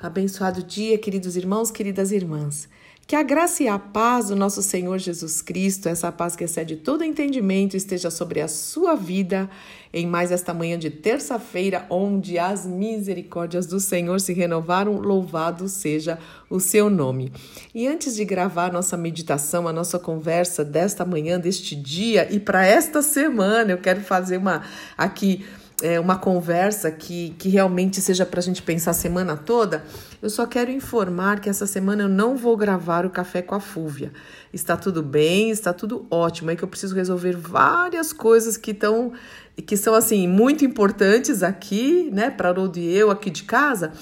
Abençoado dia, queridos irmãos, queridas irmãs. Que a graça e a paz do nosso Senhor Jesus Cristo, essa paz que excede todo entendimento, esteja sobre a sua vida em mais esta manhã de terça-feira, onde as misericórdias do Senhor se renovaram. Louvado seja o seu nome. E antes de gravar nossa meditação, a nossa conversa desta manhã, deste dia e para esta semana, eu quero fazer uma aqui é, uma conversa que, que realmente seja para a gente pensar a semana toda, eu só quero informar que essa semana eu não vou gravar o Café com a Fúvia. Está tudo bem, está tudo ótimo. É que eu preciso resolver várias coisas que estão que são assim muito importantes aqui, né, para Haroldo e eu aqui de casa.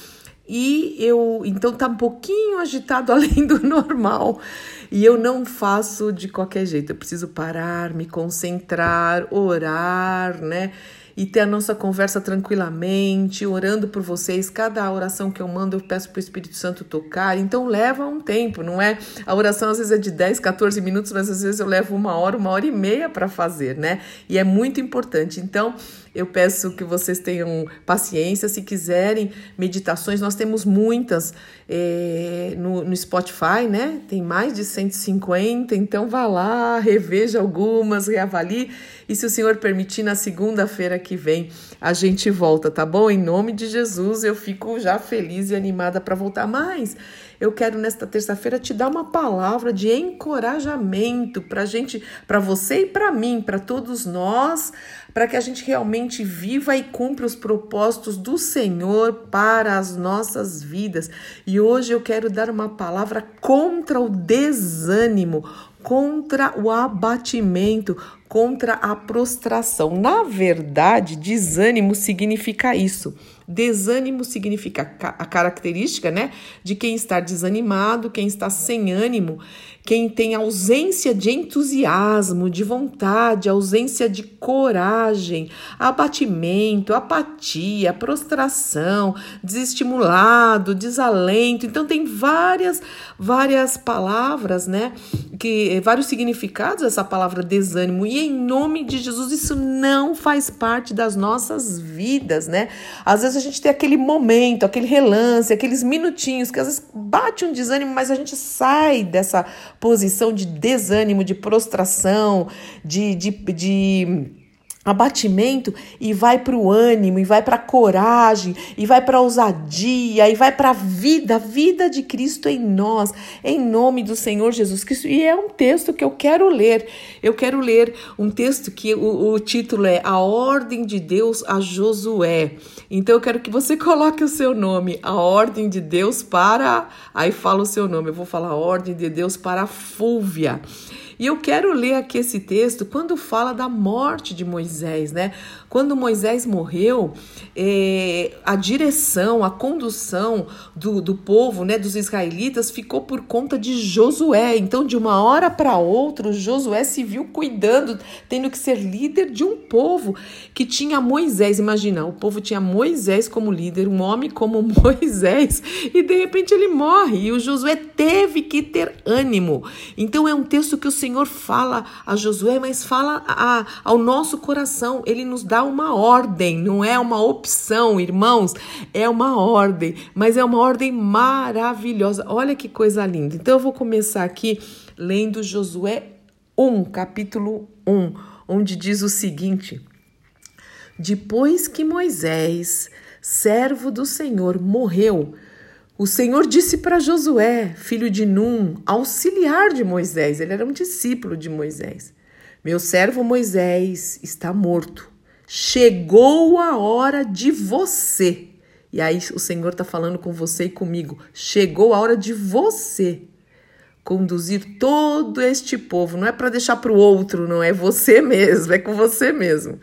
E eu então tá um pouquinho agitado além do normal. E eu não faço de qualquer jeito. Eu preciso parar, me concentrar, orar, né? E ter a nossa conversa tranquilamente, orando por vocês. Cada oração que eu mando, eu peço para o Espírito Santo tocar. Então leva um tempo, não é? A oração às vezes é de 10, 14 minutos, mas às vezes eu levo uma hora, uma hora e meia para fazer, né? E é muito importante. Então, eu peço que vocês tenham paciência. Se quiserem meditações, nós temos muitas é, no, no Spotify, né? Tem mais de 150, então vá lá, reveja algumas, reavalie. E se o Senhor permitir, na segunda-feira que vem a gente volta, tá bom? Em nome de Jesus, eu fico já feliz e animada para voltar mais eu quero nesta terça-feira te dar uma palavra de encorajamento para gente, para você e para mim, para todos nós, para que a gente realmente viva e cumpra os propósitos do Senhor para as nossas vidas. E hoje eu quero dar uma palavra contra o desânimo, contra o abatimento, contra a prostração. Na verdade, desânimo significa isso. Desânimo significa a característica, né, de quem está desanimado, quem está sem ânimo, quem tem ausência de entusiasmo, de vontade, ausência de coragem, abatimento, apatia, prostração, desestimulado, desalento. Então tem várias várias palavras, né, que vários significados essa palavra desânimo e em nome de Jesus isso não faz parte das nossas vidas, né? Às vezes a gente tem aquele momento, aquele relance, aqueles minutinhos que às vezes bate um desânimo, mas a gente sai dessa posição de desânimo, de prostração, de, de, de abatimento e vai para o ânimo, e vai para a coragem, e vai para a ousadia, e vai para a vida, a vida de Cristo em nós, em nome do Senhor Jesus Cristo. E é um texto que eu quero ler. Eu quero ler um texto que o, o título é A Ordem de Deus a Josué. Então eu quero que você coloque o seu nome, a Ordem de Deus para. Aí fala o seu nome, eu vou falar a Ordem de Deus para Fúvia. E eu quero ler aqui esse texto quando fala da morte de Moisés, né? Quando Moisés morreu, é, a direção, a condução do, do povo, né, dos israelitas, ficou por conta de Josué. Então, de uma hora para outra, Josué se viu cuidando, tendo que ser líder de um povo que tinha Moisés. Imagina, o povo tinha Moisés como líder, um homem como Moisés, e de repente ele morre. E o Josué teve que ter ânimo. Então, é um texto que o Senhor fala a Josué, mas fala a, ao nosso coração. Ele nos dá uma ordem, não é uma opção, irmãos, é uma ordem, mas é uma ordem maravilhosa. Olha que coisa linda. Então eu vou começar aqui lendo Josué 1, capítulo 1, onde diz o seguinte: Depois que Moisés, servo do Senhor, morreu, o Senhor disse para Josué, filho de Num, auxiliar de Moisés, ele era um discípulo de Moisés: Meu servo Moisés está morto. Chegou a hora de você. E aí o Senhor está falando com você e comigo. Chegou a hora de você conduzir todo este povo. Não é para deixar para o outro, não é você mesmo, é com você mesmo.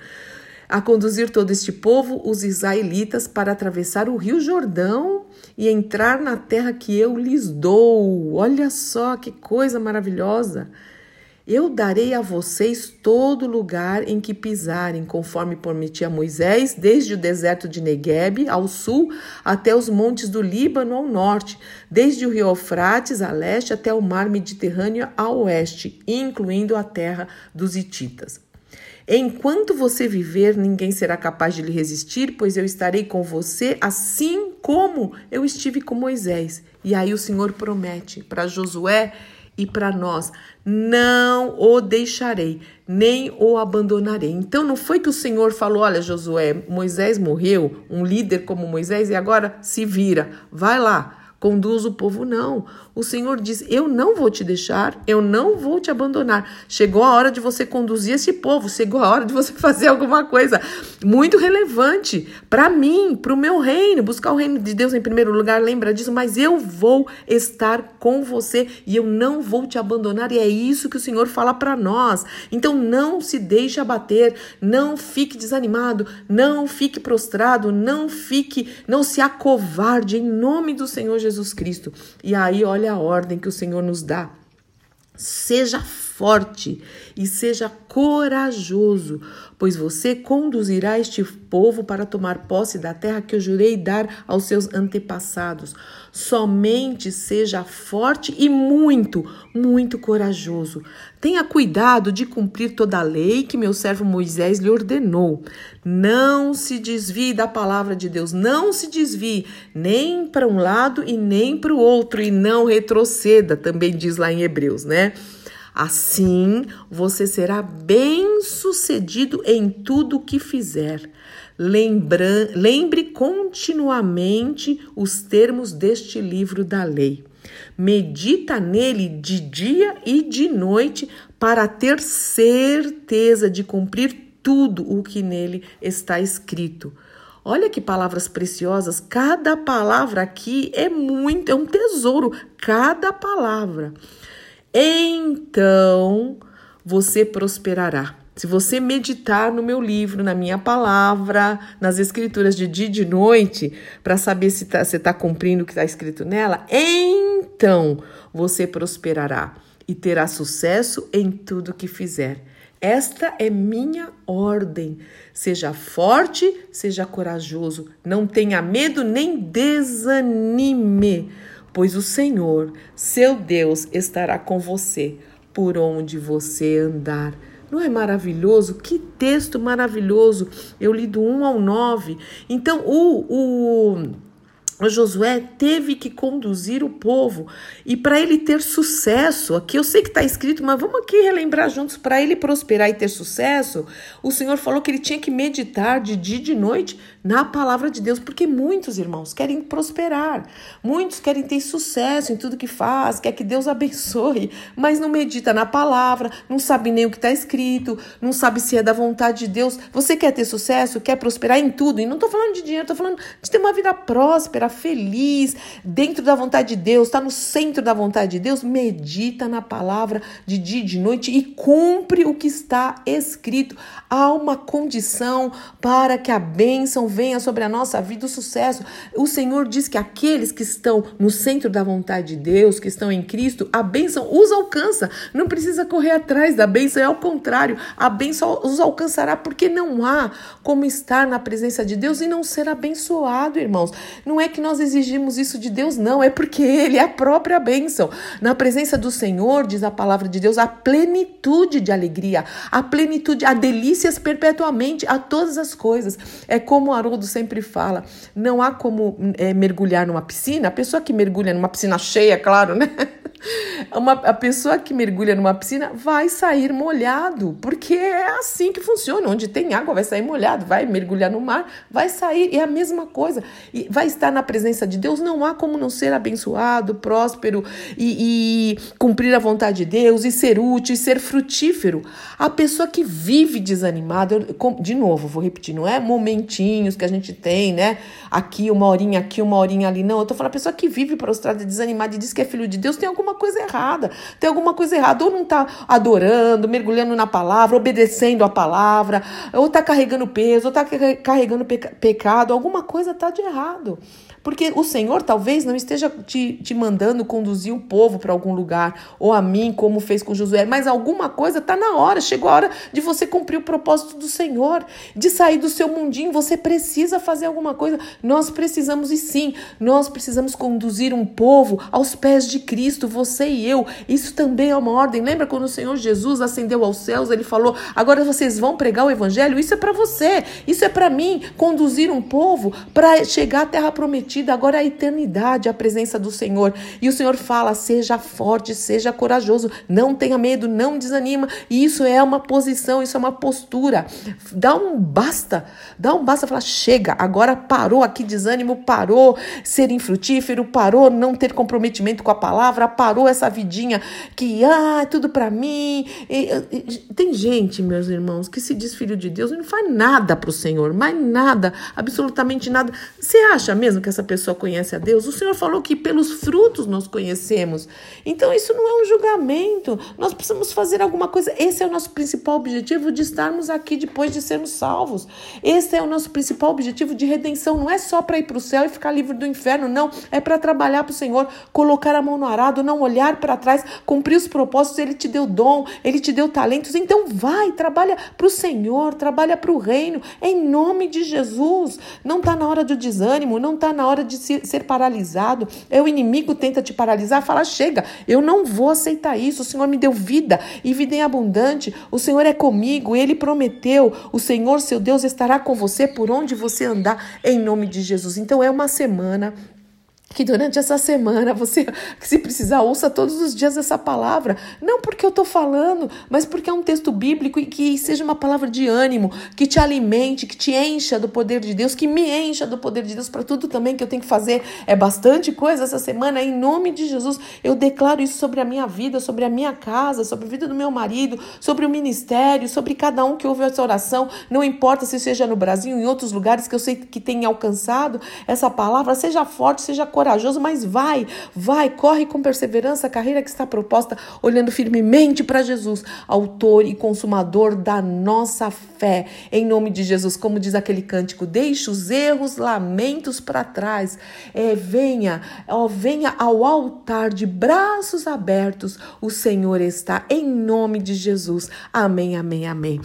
A conduzir todo este povo, os israelitas, para atravessar o rio Jordão e entrar na terra que eu lhes dou. Olha só que coisa maravilhosa! Eu darei a vocês todo lugar em que pisarem, conforme prometi a Moisés, desde o deserto de Negueb ao sul até os montes do Líbano ao norte, desde o rio Eufrates a leste até o mar Mediterrâneo a oeste, incluindo a terra dos Hititas. Enquanto você viver, ninguém será capaz de lhe resistir, pois eu estarei com você, assim como eu estive com Moisés. E aí o Senhor promete para Josué e para nós: não o deixarei, nem o abandonarei. Então não foi que o Senhor falou: olha, Josué, Moisés morreu, um líder como Moisés, e agora se vira, vai lá conduz o povo, não. O Senhor diz: Eu não vou te deixar, eu não vou te abandonar. Chegou a hora de você conduzir esse povo, chegou a hora de você fazer alguma coisa muito relevante para mim, para o meu reino, buscar o reino de Deus em primeiro lugar. Lembra disso? Mas eu vou estar com você e eu não vou te abandonar. E é isso que o Senhor fala para nós. Então não se deixe abater, não fique desanimado, não fique prostrado, não fique, não se acovarde em nome do Senhor Jesus. Jesus Cristo. E aí, olha a ordem que o Senhor nos dá. Seja forte e seja corajoso, pois você conduzirá este povo para tomar posse da terra que eu jurei dar aos seus antepassados. Somente seja forte e muito, muito corajoso. Tenha cuidado de cumprir toda a lei que meu servo Moisés lhe ordenou. Não se desvie da palavra de Deus, não se desvie nem para um lado e nem para o outro, e não retroceda, também diz lá em Hebreus, né? Assim você será bem-sucedido em tudo o que fizer. Lembra, lembre continuamente os termos deste livro da lei. Medita nele de dia e de noite para ter certeza de cumprir tudo o que nele está escrito. Olha que palavras preciosas, cada palavra aqui é muito, é um tesouro, cada palavra então você prosperará. Se você meditar no meu livro, na minha palavra, nas escrituras de dia e de noite, para saber se tá, você está cumprindo o que está escrito nela, então você prosperará e terá sucesso em tudo que fizer. Esta é minha ordem. Seja forte, seja corajoso, não tenha medo nem desanime pois o Senhor, seu Deus, estará com você por onde você andar. Não é maravilhoso? Que texto maravilhoso! Eu li do 1 ao 9. Então, o, o Josué teve que conduzir o povo e para ele ter sucesso, aqui eu sei que está escrito, mas vamos aqui relembrar juntos, para ele prosperar e ter sucesso, o Senhor falou que ele tinha que meditar de dia e de noite na palavra de Deus, porque muitos irmãos querem prosperar, muitos querem ter sucesso em tudo que faz, quer que Deus abençoe, mas não medita na palavra, não sabe nem o que está escrito, não sabe se é da vontade de Deus. Você quer ter sucesso, quer prosperar em tudo, e não estou falando de dinheiro, estou falando de ter uma vida próspera, feliz, dentro da vontade de Deus, está no centro da vontade de Deus, medita na palavra de dia e de noite e cumpre o que está escrito. Há uma condição para que a bênção venha sobre a nossa vida, o sucesso. O Senhor diz que aqueles que estão no centro da vontade de Deus, que estão em Cristo, a bênção os alcança. Não precisa correr atrás da bênção, é ao contrário, a bênção os alcançará, porque não há como estar na presença de Deus e não ser abençoado, irmãos. Não é que nós exigimos isso de Deus, não, é porque Ele é a própria bênção. Na presença do Senhor, diz a palavra de Deus, a plenitude de alegria, a plenitude, a delícias perpetuamente, a todas as coisas. É como a Haroldo sempre fala: não há como é, mergulhar numa piscina. A pessoa que mergulha numa piscina cheia, claro, né? Uma, a pessoa que mergulha numa piscina vai sair molhado, porque é assim que funciona. Onde tem água, vai sair molhado, vai mergulhar no mar, vai sair. É a mesma coisa. E vai estar na presença de Deus. Não há como não ser abençoado, próspero e, e cumprir a vontade de Deus, e ser útil, e ser frutífero. A pessoa que vive desanimada, de novo, vou repetir, não é momentinhos que a gente tem, né? Aqui uma horinha, aqui uma horinha ali. Não, eu tô falando a pessoa que vive prostrada, desanimada e diz que é filho de Deus, tem alguma alguma coisa errada. Tem alguma coisa errada. Ou não está adorando, mergulhando na palavra, obedecendo a palavra, ou está carregando peso, ou está carregando pecado. Alguma coisa está de errado. Porque o Senhor talvez não esteja te, te mandando conduzir o povo para algum lugar, ou a mim, como fez com Josué, mas alguma coisa está na hora, chegou a hora de você cumprir o propósito do Senhor, de sair do seu mundinho. Você precisa fazer alguma coisa. Nós precisamos, e sim, nós precisamos conduzir um povo aos pés de Cristo. você e eu. Isso também é uma ordem. Lembra quando o Senhor Jesus ascendeu aos céus, ele falou: "Agora vocês vão pregar o evangelho". Isso é para você. Isso é para mim conduzir um povo para chegar à terra prometida, agora é a eternidade, a presença do Senhor. E o Senhor fala: "Seja forte, seja corajoso, não tenha medo, não desanima". E isso é uma posição, isso é uma postura. Dá um basta, dá um basta, fala: "Chega, agora parou aqui desânimo, parou ser infrutífero, parou não ter comprometimento com a palavra, parou essa vidinha que, ah, é tudo para mim. E, e, tem gente, meus irmãos, que se diz filho de Deus e não faz nada para o Senhor, mais nada, absolutamente nada. Você acha mesmo que essa pessoa conhece a Deus? O Senhor falou que pelos frutos nós conhecemos. Então, isso não é um julgamento. Nós precisamos fazer alguma coisa. Esse é o nosso principal objetivo de estarmos aqui depois de sermos salvos. Esse é o nosso principal objetivo de redenção. Não é só para ir para o céu e ficar livre do inferno, não. É para trabalhar para o Senhor, colocar a mão no arado, não olhar para trás, cumprir os propósitos. Ele te deu dom, ele te deu talentos. Então, vai, trabalha para o Senhor, trabalha para o reino, em nome de Jesus. Não está na hora do desânimo, não está na hora de ser paralisado. É o inimigo tenta te paralisar, fala: chega, eu não vou aceitar isso. O Senhor me deu vida e vida em abundante. O Senhor é comigo, ele prometeu. O Senhor, seu Deus, estará com você por onde você andar, em nome de Jesus. Então, é uma semana que durante essa semana você, se precisar, ouça todos os dias essa palavra. Não porque eu estou falando, mas porque é um texto bíblico e que seja uma palavra de ânimo, que te alimente, que te encha do poder de Deus, que me encha do poder de Deus para tudo também que eu tenho que fazer. É bastante coisa essa semana. Em nome de Jesus, eu declaro isso sobre a minha vida, sobre a minha casa, sobre a vida do meu marido, sobre o ministério, sobre cada um que ouve essa oração. Não importa se seja no Brasil, em outros lugares que eu sei que tem alcançado essa palavra. Seja forte, seja corajoso corajoso, mas vai, vai, corre com perseverança a carreira que está proposta, olhando firmemente para Jesus, autor e consumador da nossa fé. Em nome de Jesus, como diz aquele cântico, deixe os erros, lamentos para trás. É, venha, ó, venha ao altar de braços abertos. O Senhor está em nome de Jesus. Amém, amém, amém.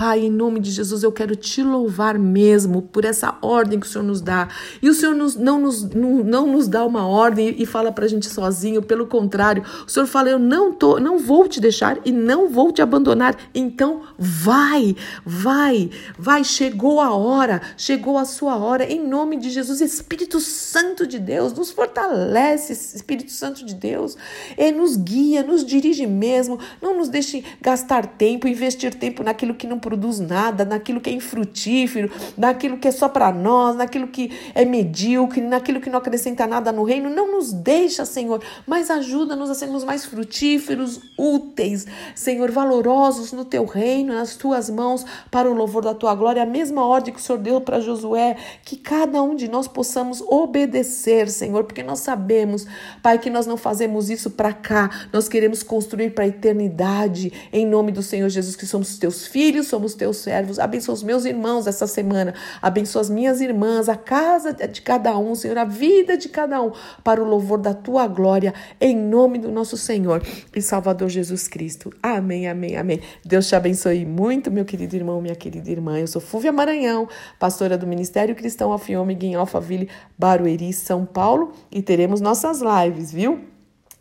Pai, em nome de Jesus, eu quero te louvar mesmo por essa ordem que o Senhor nos dá. E o Senhor nos, não, nos, não, não nos dá uma ordem e fala para a gente sozinho, pelo contrário, o Senhor fala: Eu não, tô, não vou te deixar e não vou te abandonar. Então, vai, vai, vai. Chegou a hora, chegou a sua hora, em nome de Jesus. Espírito Santo de Deus, nos fortalece, Espírito Santo de Deus, e nos guia, nos dirige mesmo. Não nos deixe gastar tempo, investir tempo naquilo que não produz nada, naquilo que é infrutífero, naquilo que é só para nós, naquilo que é medíocre, naquilo que não acrescenta nada no reino. Não nos deixa, Senhor, mas ajuda-nos a sermos mais frutíferos, úteis, Senhor, valorosos no teu reino, nas tuas mãos, para o louvor da tua glória. A mesma ordem que o Senhor deu para Josué, que cada um de nós possamos obedecer, Senhor, porque nós sabemos, Pai, que nós não fazemos isso para cá, nós queremos construir para a eternidade, em nome do Senhor Jesus, que somos teus filhos filhos, somos teus servos. Abençoa os meus irmãos essa semana. Abençoa as minhas irmãs, a casa de cada um, Senhor, a vida de cada um, para o louvor da tua glória, em nome do nosso Senhor e Salvador Jesus Cristo. Amém, amém, amém. Deus te abençoe muito, meu querido irmão, minha querida irmã. Eu sou Fúvia Maranhão, pastora do Ministério Cristão Alfiômega em Alphaville, Barueri, São Paulo, e teremos nossas lives, viu?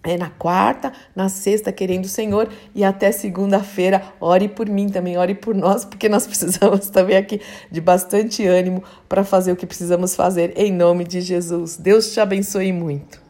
É na quarta, na sexta, querendo o Senhor, e até segunda-feira, ore por mim também, ore por nós, porque nós precisamos também aqui de bastante ânimo para fazer o que precisamos fazer em nome de Jesus. Deus te abençoe muito.